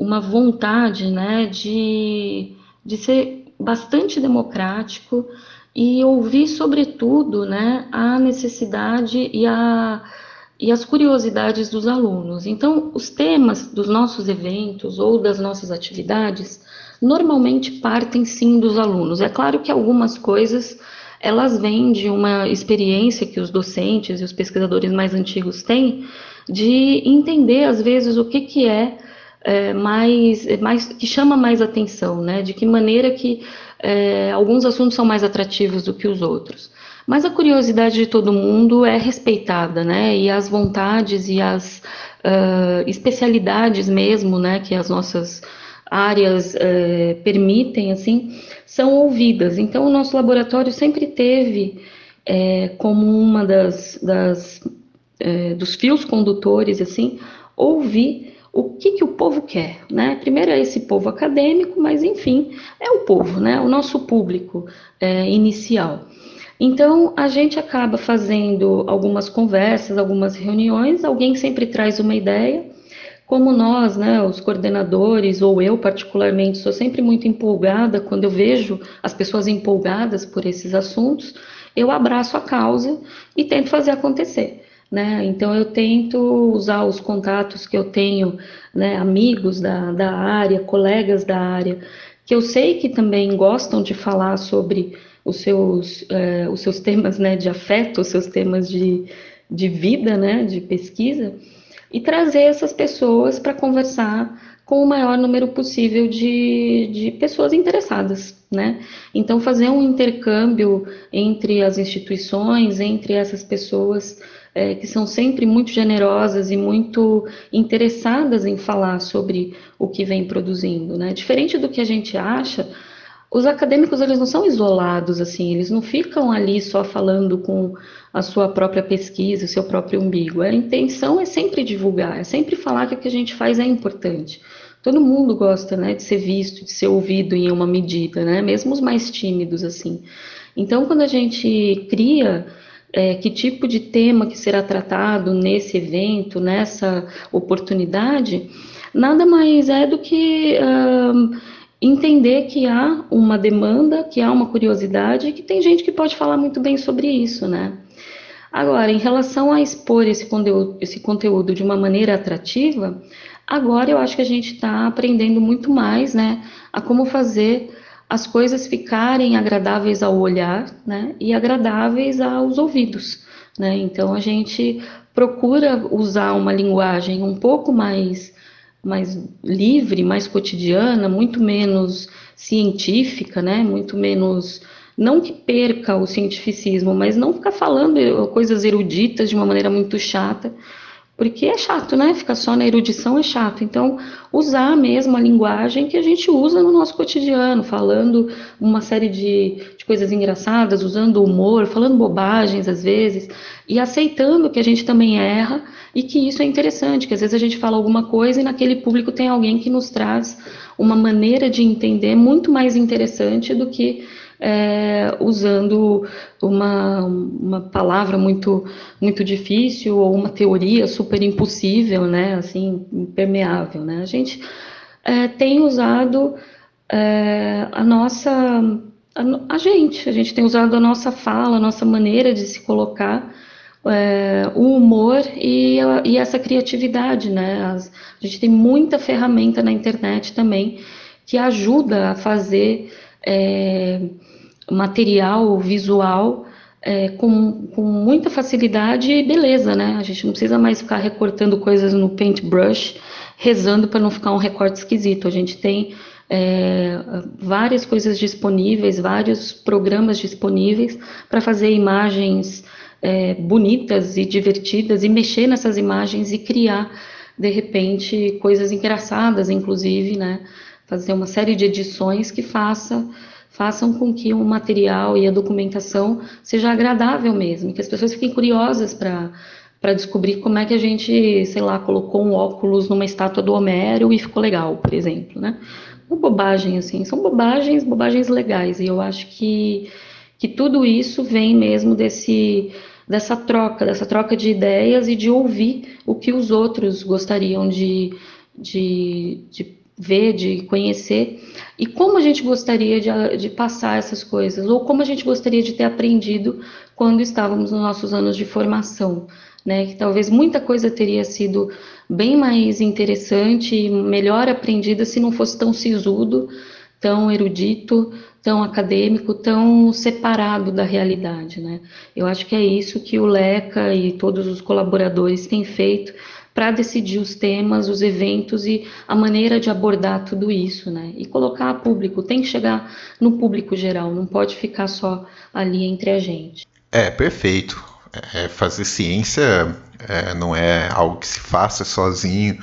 uma vontade, né, de, de ser bastante democrático e ouvir sobretudo, né, a necessidade e a e as curiosidades dos alunos. Então, os temas dos nossos eventos ou das nossas atividades normalmente partem sim dos alunos. É claro que algumas coisas elas vêm de uma experiência que os docentes e os pesquisadores mais antigos têm de entender às vezes o que, que é, é mais, é mais que chama mais atenção, né? De que maneira que é, alguns assuntos são mais atrativos do que os outros. Mas a curiosidade de todo mundo é respeitada, né? E as vontades e as uh, especialidades mesmo, né? Que as nossas áreas é, permitem, assim, são ouvidas. Então, o nosso laboratório sempre teve como uma das, das dos fios condutores, assim, ouvir o que, que o povo quer, né? Primeiro é esse povo acadêmico, mas enfim, é o povo, né? O nosso público é, inicial. Então, a gente acaba fazendo algumas conversas, algumas reuniões, alguém sempre traz uma ideia, como nós, né, os coordenadores, ou eu particularmente, sou sempre muito empolgada quando eu vejo as pessoas empolgadas por esses assuntos, eu abraço a causa e tento fazer acontecer. Né? Então eu tento usar os contatos que eu tenho, né, amigos da, da área, colegas da área, que eu sei que também gostam de falar sobre os seus, eh, os seus temas né, de afeto, os seus temas de, de vida, né, de pesquisa, e trazer essas pessoas para conversar com o maior número possível de, de pessoas interessadas, né? Então, fazer um intercâmbio entre as instituições, entre essas pessoas é, que são sempre muito generosas e muito interessadas em falar sobre o que vem produzindo, né? Diferente do que a gente acha, os acadêmicos eles não são isolados assim, eles não ficam ali só falando com a sua própria pesquisa, o seu próprio umbigo. A intenção é sempre divulgar, é sempre falar que o que a gente faz é importante. Todo mundo gosta, né, de ser visto, de ser ouvido em uma medida, né, mesmo os mais tímidos assim. Então, quando a gente cria é, que tipo de tema que será tratado nesse evento, nessa oportunidade, nada mais é do que entender que há uma demanda, que há uma curiosidade, que tem gente que pode falar muito bem sobre isso, né? Agora, em relação a expor esse conteúdo, esse conteúdo de uma maneira atrativa, agora eu acho que a gente está aprendendo muito mais, né, a como fazer as coisas ficarem agradáveis ao olhar, né, e agradáveis aos ouvidos, né. Então a gente procura usar uma linguagem um pouco mais mais livre, mais cotidiana, muito menos científica, né? Muito menos não que perca o cientificismo, mas não ficar falando coisas eruditas de uma maneira muito chata, porque é chato, né? Ficar só na erudição é chato. Então, usar mesmo a linguagem que a gente usa no nosso cotidiano, falando uma série de, de coisas engraçadas, usando humor, falando bobagens às vezes, e aceitando que a gente também erra e que isso é interessante, que às vezes a gente fala alguma coisa e naquele público tem alguém que nos traz uma maneira de entender muito mais interessante do que é, usando uma, uma palavra muito, muito difícil ou uma teoria super impossível, né, assim, impermeável, né. A gente é, tem usado é, a nossa, a, a, gente, a gente tem usado a nossa fala, a nossa maneira de se colocar, é, o humor e, e, essa criatividade, né, As, a gente tem muita ferramenta na internet também que ajuda a fazer é, material visual é, com, com muita facilidade e beleza, né? A gente não precisa mais ficar recortando coisas no paintbrush, rezando para não ficar um recorte esquisito. A gente tem é, várias coisas disponíveis, vários programas disponíveis para fazer imagens é, bonitas e divertidas e mexer nessas imagens e criar, de repente, coisas engraçadas, inclusive, né? Fazer uma série de edições que faça façam com que o material e a documentação seja agradável mesmo, que as pessoas fiquem curiosas para para descobrir como é que a gente, sei lá, colocou um óculos numa estátua do Homero e ficou legal, por exemplo, né? Uma bobagem, assim, são bobagens, bobagens legais, e eu acho que, que tudo isso vem mesmo desse, dessa troca, dessa troca de ideias e de ouvir o que os outros gostariam de, de, de ver, de conhecer, e como a gente gostaria de, de, passar essas coisas, ou como a gente gostaria de ter aprendido quando estávamos nos nossos anos de formação, né? Que talvez muita coisa teria sido bem mais interessante e melhor aprendida se não fosse tão sisudo, tão erudito, tão acadêmico, tão separado da realidade, né? Eu acho que é isso que o Leca e todos os colaboradores têm feito para decidir os temas, os eventos e a maneira de abordar tudo isso, né? E colocar a público, tem que chegar no público geral, não pode ficar só ali entre a gente. É, perfeito. É, fazer ciência é, não é algo que se faça sozinho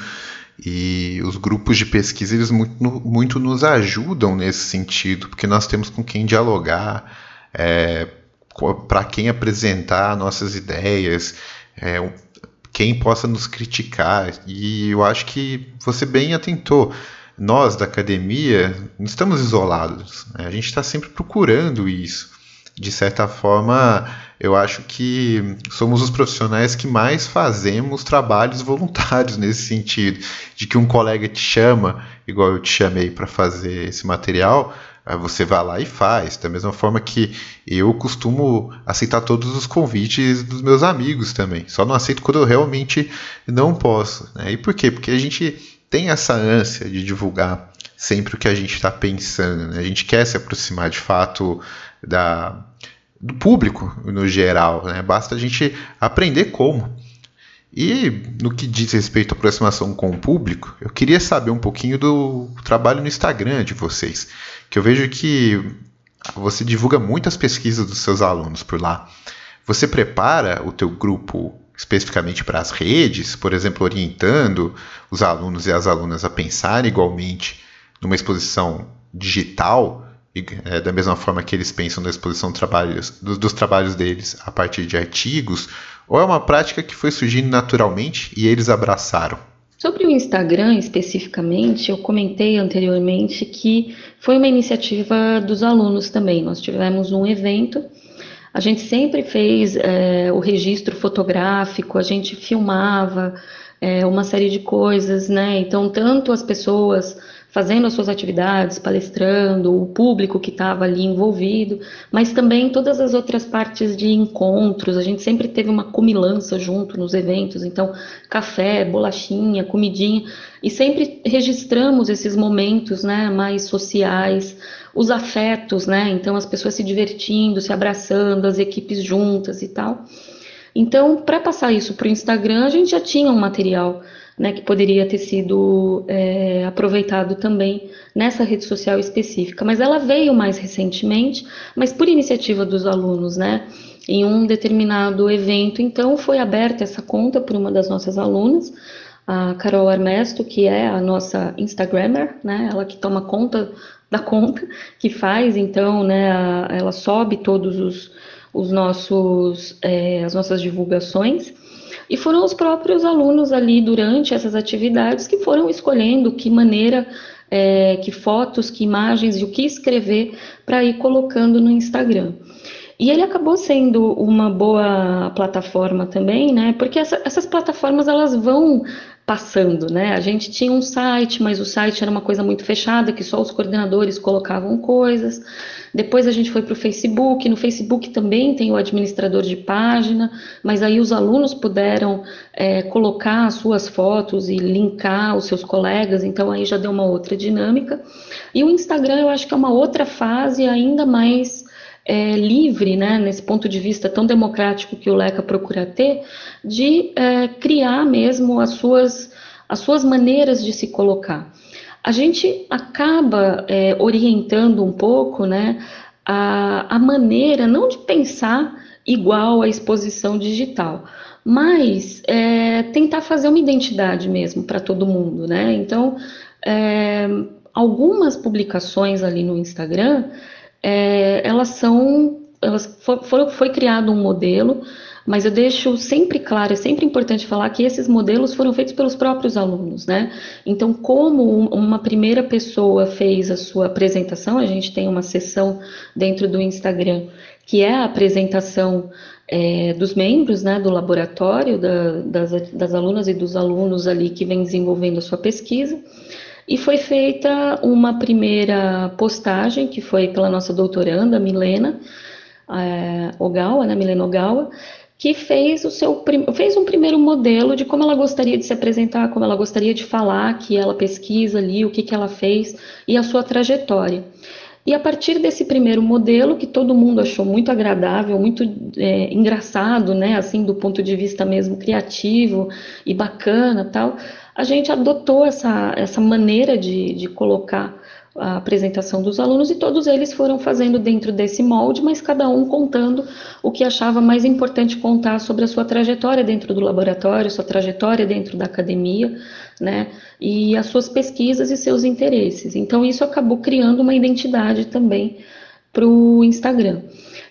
E os grupos de pesquisa, eles muito, muito nos ajudam nesse sentido, porque nós temos com quem dialogar, é, para quem apresentar nossas ideias, é, quem possa nos criticar. E eu acho que você bem atentou. Nós da academia não estamos isolados, né? a gente está sempre procurando isso. De certa forma, eu acho que somos os profissionais que mais fazemos trabalhos voluntários nesse sentido, de que um colega te chama, igual eu te chamei para fazer esse material, você vai lá e faz. Da mesma forma que eu costumo aceitar todos os convites dos meus amigos também. Só não aceito quando eu realmente não posso. Né? E por quê? Porque a gente tem essa ânsia de divulgar sempre o que a gente está pensando. Né? A gente quer se aproximar de fato da, do público no geral. Né? Basta a gente aprender como. E no que diz respeito à aproximação com o público, eu queria saber um pouquinho do trabalho no Instagram de vocês, que eu vejo que você divulga muitas pesquisas dos seus alunos por lá. Você prepara o teu grupo especificamente para as redes, por exemplo, orientando os alunos e as alunas a pensarem igualmente numa exposição digital é, da mesma forma que eles pensam na exposição trabalhos, dos, dos, trabalhos deles a partir de artigos, ou é uma prática que foi surgindo naturalmente e eles abraçaram? Sobre o Instagram especificamente, eu comentei anteriormente que foi uma iniciativa dos alunos também. Nós tivemos um evento, a gente sempre fez é, o registro fotográfico, a gente filmava é, uma série de coisas, né? Então, tanto as pessoas fazendo as suas atividades, palestrando, o público que estava ali envolvido, mas também todas as outras partes de encontros. A gente sempre teve uma comilança junto nos eventos, então café, bolachinha, comidinha, e sempre registramos esses momentos, né, mais sociais, os afetos, né? Então as pessoas se divertindo, se abraçando, as equipes juntas e tal. Então, para passar isso para o Instagram, a gente já tinha um material né, que poderia ter sido é, aproveitado também nessa rede social específica. Mas ela veio mais recentemente, mas por iniciativa dos alunos, né? Em um determinado evento, então foi aberta essa conta por uma das nossas alunas, a Carol Armesto, que é a nossa Instagrammer, né? Ela que toma conta da conta, que faz, então, né? A, ela sobe todos os, os nossos, é, as nossas divulgações. E foram os próprios alunos ali durante essas atividades que foram escolhendo que maneira, é, que fotos, que imagens e o que escrever para ir colocando no Instagram. E ele acabou sendo uma boa plataforma também, né? Porque essa, essas plataformas elas vão passando, né? A gente tinha um site, mas o site era uma coisa muito fechada, que só os coordenadores colocavam coisas. Depois a gente foi para o Facebook. No Facebook também tem o administrador de página, mas aí os alunos puderam é, colocar as suas fotos e linkar os seus colegas, então aí já deu uma outra dinâmica. E o Instagram eu acho que é uma outra fase ainda mais é, livre, né, nesse ponto de vista tão democrático que o Leca procura ter, de é, criar mesmo as suas, as suas maneiras de se colocar. A gente acaba é, orientando um pouco né, a, a maneira, não de pensar igual à exposição digital, mas é, tentar fazer uma identidade mesmo para todo mundo, né? Então, é, algumas publicações ali no Instagram é, elas são, elas foi, foi criado um modelo, mas eu deixo sempre claro, é sempre importante falar que esses modelos foram feitos pelos próprios alunos, né? Então, como uma primeira pessoa fez a sua apresentação, a gente tem uma sessão dentro do Instagram que é a apresentação é, dos membros né, do laboratório, da, das, das alunas e dos alunos ali que vem desenvolvendo a sua pesquisa. E foi feita uma primeira postagem, que foi pela nossa doutoranda, Milena é, Ogawa, né, Milena Ogawa, que fez, o seu, fez um primeiro modelo de como ela gostaria de se apresentar, como ela gostaria de falar, que ela pesquisa ali, o que, que ela fez e a sua trajetória. E a partir desse primeiro modelo, que todo mundo achou muito agradável, muito é, engraçado, né, assim, do ponto de vista mesmo criativo e bacana tal, a gente adotou essa, essa maneira de, de colocar a apresentação dos alunos e todos eles foram fazendo dentro desse molde, mas cada um contando o que achava mais importante contar sobre a sua trajetória dentro do laboratório, sua trajetória dentro da academia, né? E as suas pesquisas e seus interesses. Então, isso acabou criando uma identidade também para o Instagram.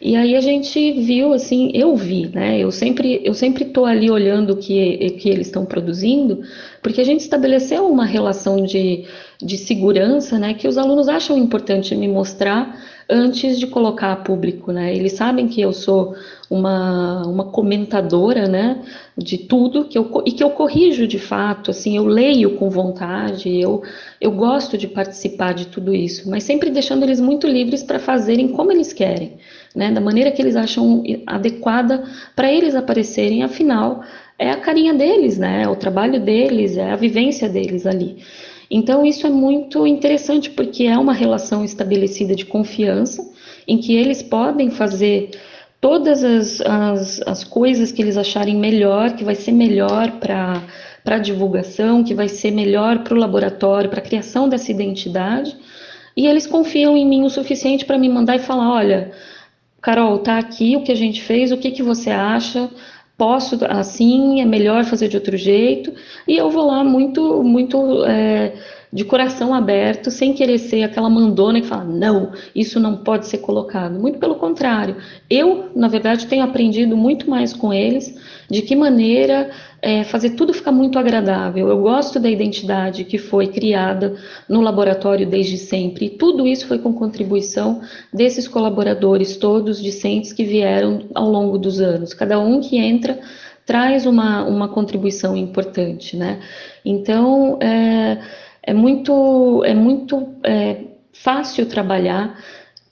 E aí a gente viu, assim, eu vi, né? Eu sempre, eu sempre estou ali olhando o que, que eles estão produzindo, porque a gente estabeleceu uma relação de, de segurança, né? Que os alunos acham importante me mostrar antes de colocar a público, né? Eles sabem que eu sou uma, uma comentadora, né, de tudo que eu e que eu corrijo de fato, assim, eu leio com vontade, eu eu gosto de participar de tudo isso, mas sempre deixando eles muito livres para fazerem como eles querem, né, da maneira que eles acham adequada para eles aparecerem, afinal é a carinha deles, né, é o trabalho deles, é a vivência deles ali. Então, isso é muito interessante, porque é uma relação estabelecida de confiança, em que eles podem fazer todas as, as, as coisas que eles acharem melhor, que vai ser melhor para a divulgação, que vai ser melhor para o laboratório, para a criação dessa identidade, e eles confiam em mim o suficiente para me mandar e falar: olha, Carol, tá aqui o que a gente fez, o que, que você acha? Posso assim, é melhor fazer de outro jeito, e eu vou lá muito, muito é, de coração aberto, sem querer ser aquela mandona que fala, não, isso não pode ser colocado. Muito pelo contrário, eu, na verdade, tenho aprendido muito mais com eles de que maneira é, fazer tudo ficar muito agradável. Eu gosto da identidade que foi criada no laboratório desde sempre, e tudo isso foi com contribuição desses colaboradores todos discentes que vieram ao longo dos anos. Cada um que entra traz uma, uma contribuição importante, né? Então, é, é muito, é muito é, fácil trabalhar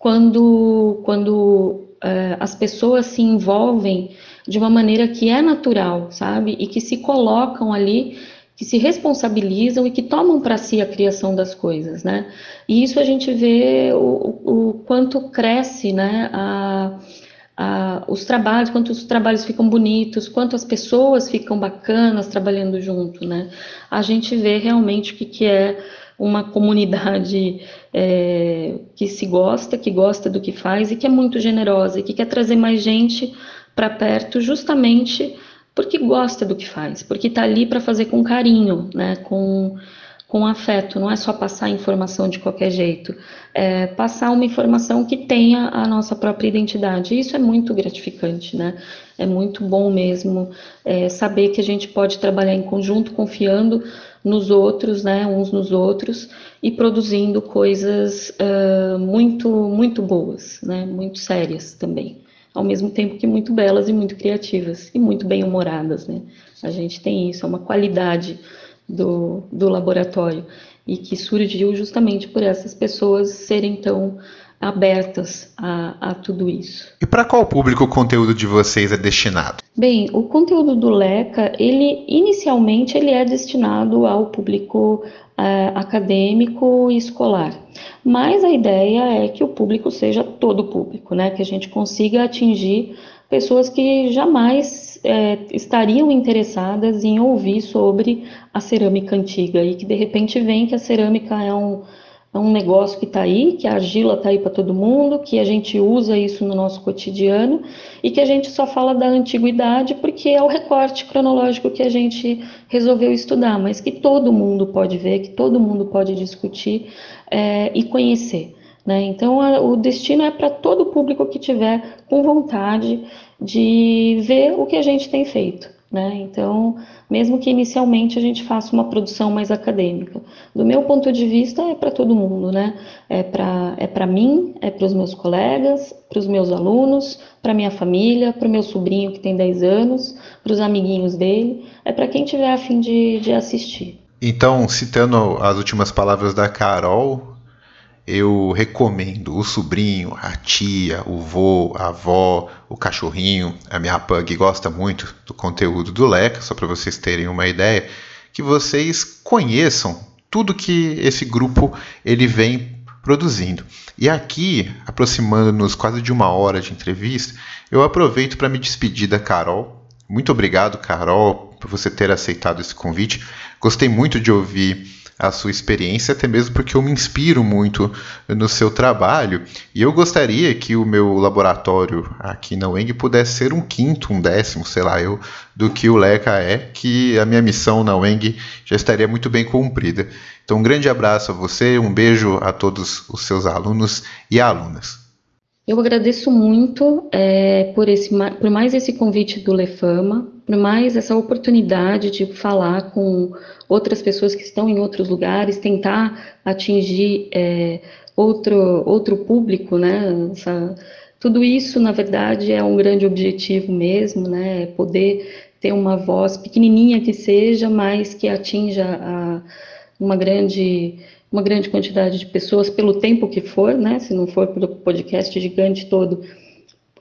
quando, quando é, as pessoas se envolvem de uma maneira que é natural, sabe? E que se colocam ali, que se responsabilizam e que tomam para si a criação das coisas, né? E isso a gente vê o, o quanto cresce, né? A, a, os trabalhos, quanto os trabalhos ficam bonitos, quanto as pessoas ficam bacanas trabalhando junto, né? A gente vê realmente o que, que é uma comunidade é, que se gosta, que gosta do que faz e que é muito generosa e que quer trazer mais gente para perto justamente porque gosta do que faz, porque está ali para fazer com carinho, né, com, com afeto, não é só passar informação de qualquer jeito, é passar uma informação que tenha a nossa própria identidade. Isso é muito gratificante, né? É muito bom mesmo é, saber que a gente pode trabalhar em conjunto, confiando nos outros, né, uns nos outros, e produzindo coisas uh, muito, muito boas, né, muito sérias também ao mesmo tempo que muito belas e muito criativas e muito bem humoradas, né? A gente tem isso, é uma qualidade do, do laboratório e que surgiu justamente por essas pessoas serem tão abertas a, a tudo isso. E para qual público o conteúdo de vocês é destinado? Bem, o conteúdo do Leca, ele inicialmente ele é destinado ao público é, acadêmico e escolar. Mas a ideia é que o público seja todo público, né? Que a gente consiga atingir pessoas que jamais é, estariam interessadas em ouvir sobre a cerâmica antiga e que de repente veem que a cerâmica é um é um negócio que está aí, que a argila está aí para todo mundo, que a gente usa isso no nosso cotidiano e que a gente só fala da antiguidade porque é o recorte cronológico que a gente resolveu estudar, mas que todo mundo pode ver, que todo mundo pode discutir é, e conhecer. Né? Então, a, o destino é para todo público que tiver com vontade de ver o que a gente tem feito. Né? Então, mesmo que inicialmente a gente faça uma produção mais acadêmica. Do meu ponto de vista, é para todo mundo, né? É para é para mim, é para os meus colegas, para os meus alunos, para minha família, para o meu sobrinho que tem 10 anos, para os amiguinhos dele, é para quem tiver a fim de, de assistir. Então, citando as últimas palavras da Carol, eu recomendo o sobrinho, a tia, o vô, a avó, o cachorrinho. A minha pug gosta muito do conteúdo do Leca, só para vocês terem uma ideia, que vocês conheçam tudo que esse grupo ele vem produzindo. E aqui, aproximando-nos quase de uma hora de entrevista, eu aproveito para me despedir da Carol. Muito obrigado, Carol, por você ter aceitado esse convite. Gostei muito de ouvir a sua experiência, até mesmo porque eu me inspiro muito no seu trabalho e eu gostaria que o meu laboratório aqui na UENG pudesse ser um quinto, um décimo, sei lá, eu, do que o LECA é, que a minha missão na UENG já estaria muito bem cumprida. Então, um grande abraço a você, um beijo a todos os seus alunos e alunas. Eu agradeço muito é, por, esse, por mais esse convite do Lefama, por mais essa oportunidade de falar com outras pessoas que estão em outros lugares, tentar atingir é, outro, outro público, né? Essa, tudo isso, na verdade, é um grande objetivo mesmo, né? Poder ter uma voz pequenininha que seja, mas que atinja a, uma grande uma grande quantidade de pessoas pelo tempo que for, né? Se não for pelo podcast gigante todo,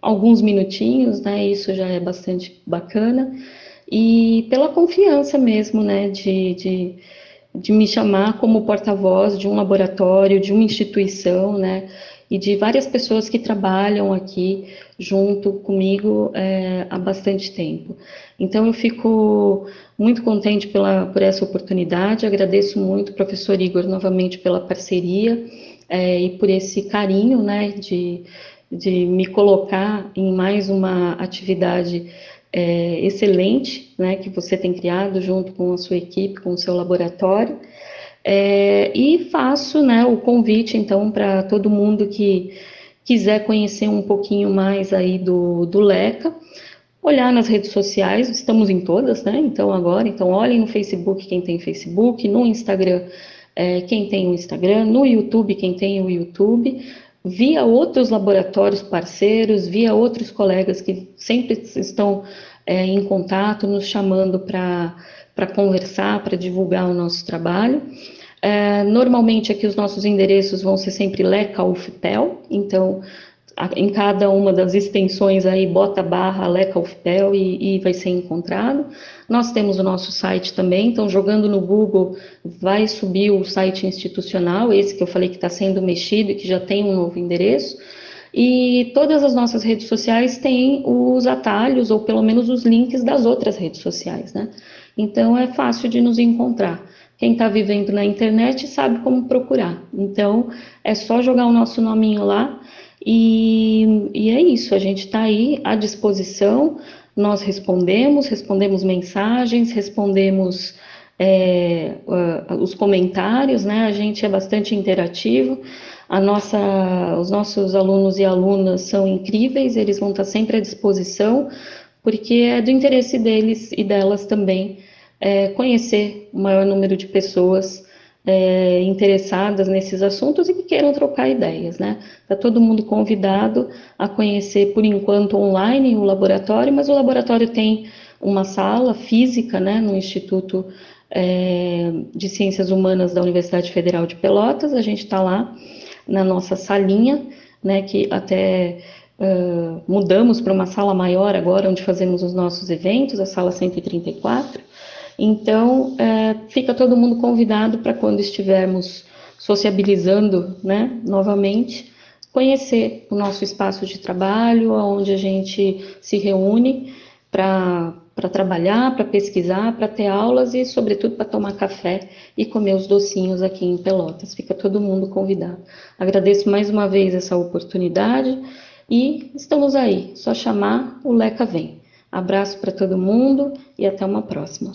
alguns minutinhos, né? Isso já é bastante bacana. E pela confiança mesmo, né? De, de, de me chamar como porta-voz de um laboratório, de uma instituição, né? E de várias pessoas que trabalham aqui junto comigo é, há bastante tempo. Então eu fico muito contente pela, por essa oportunidade, agradeço muito professor Igor novamente pela parceria é, e por esse carinho né, de, de me colocar em mais uma atividade é, excelente né, que você tem criado junto com a sua equipe, com o seu laboratório. É, e faço né, o convite, então, para todo mundo que quiser conhecer um pouquinho mais aí do, do LECA, olhar nas redes sociais, estamos em todas, né? Então agora, então olhem no Facebook quem tem Facebook, no Instagram é, quem tem o Instagram, no YouTube quem tem o YouTube, via outros laboratórios parceiros, via outros colegas que sempre estão é, em contato, nos chamando para conversar, para divulgar o nosso trabalho. É, normalmente aqui os nossos endereços vão ser sempre Leca UFPEL, então em cada uma das extensões aí bota barra Leca UFPEL e, e, vai ser encontrado. Nós temos o nosso site também, então jogando no Google vai subir o site institucional, esse que eu falei que está sendo mexido e que já tem um novo endereço. E todas as nossas redes sociais têm os atalhos, ou pelo menos os links das outras redes sociais, né? Então é fácil de nos encontrar. Quem está vivendo na internet sabe como procurar. Então é só jogar o nosso nominho lá e, e é isso, a gente está aí à disposição, nós respondemos, respondemos mensagens, respondemos é, os comentários, né? A gente é bastante interativo. A nossa, os nossos alunos e alunas são incríveis, eles vão estar sempre à disposição, porque é do interesse deles e delas também é, conhecer o maior número de pessoas é, interessadas nesses assuntos e que queiram trocar ideias, né? Está todo mundo convidado a conhecer, por enquanto, online o laboratório, mas o laboratório tem uma sala física, né, no Instituto é, de Ciências Humanas da Universidade Federal de Pelotas. A gente está lá na nossa salinha, né, que até uh, mudamos para uma sala maior agora, onde fazemos os nossos eventos, a sala 134. Então, é, fica todo mundo convidado para quando estivermos sociabilizando, né, novamente, conhecer o nosso espaço de trabalho, onde a gente se reúne para trabalhar, para pesquisar, para ter aulas e, sobretudo, para tomar café e comer os docinhos aqui em Pelotas. Fica todo mundo convidado. Agradeço mais uma vez essa oportunidade e estamos aí. Só chamar, o Leca vem. Abraço para todo mundo e até uma próxima.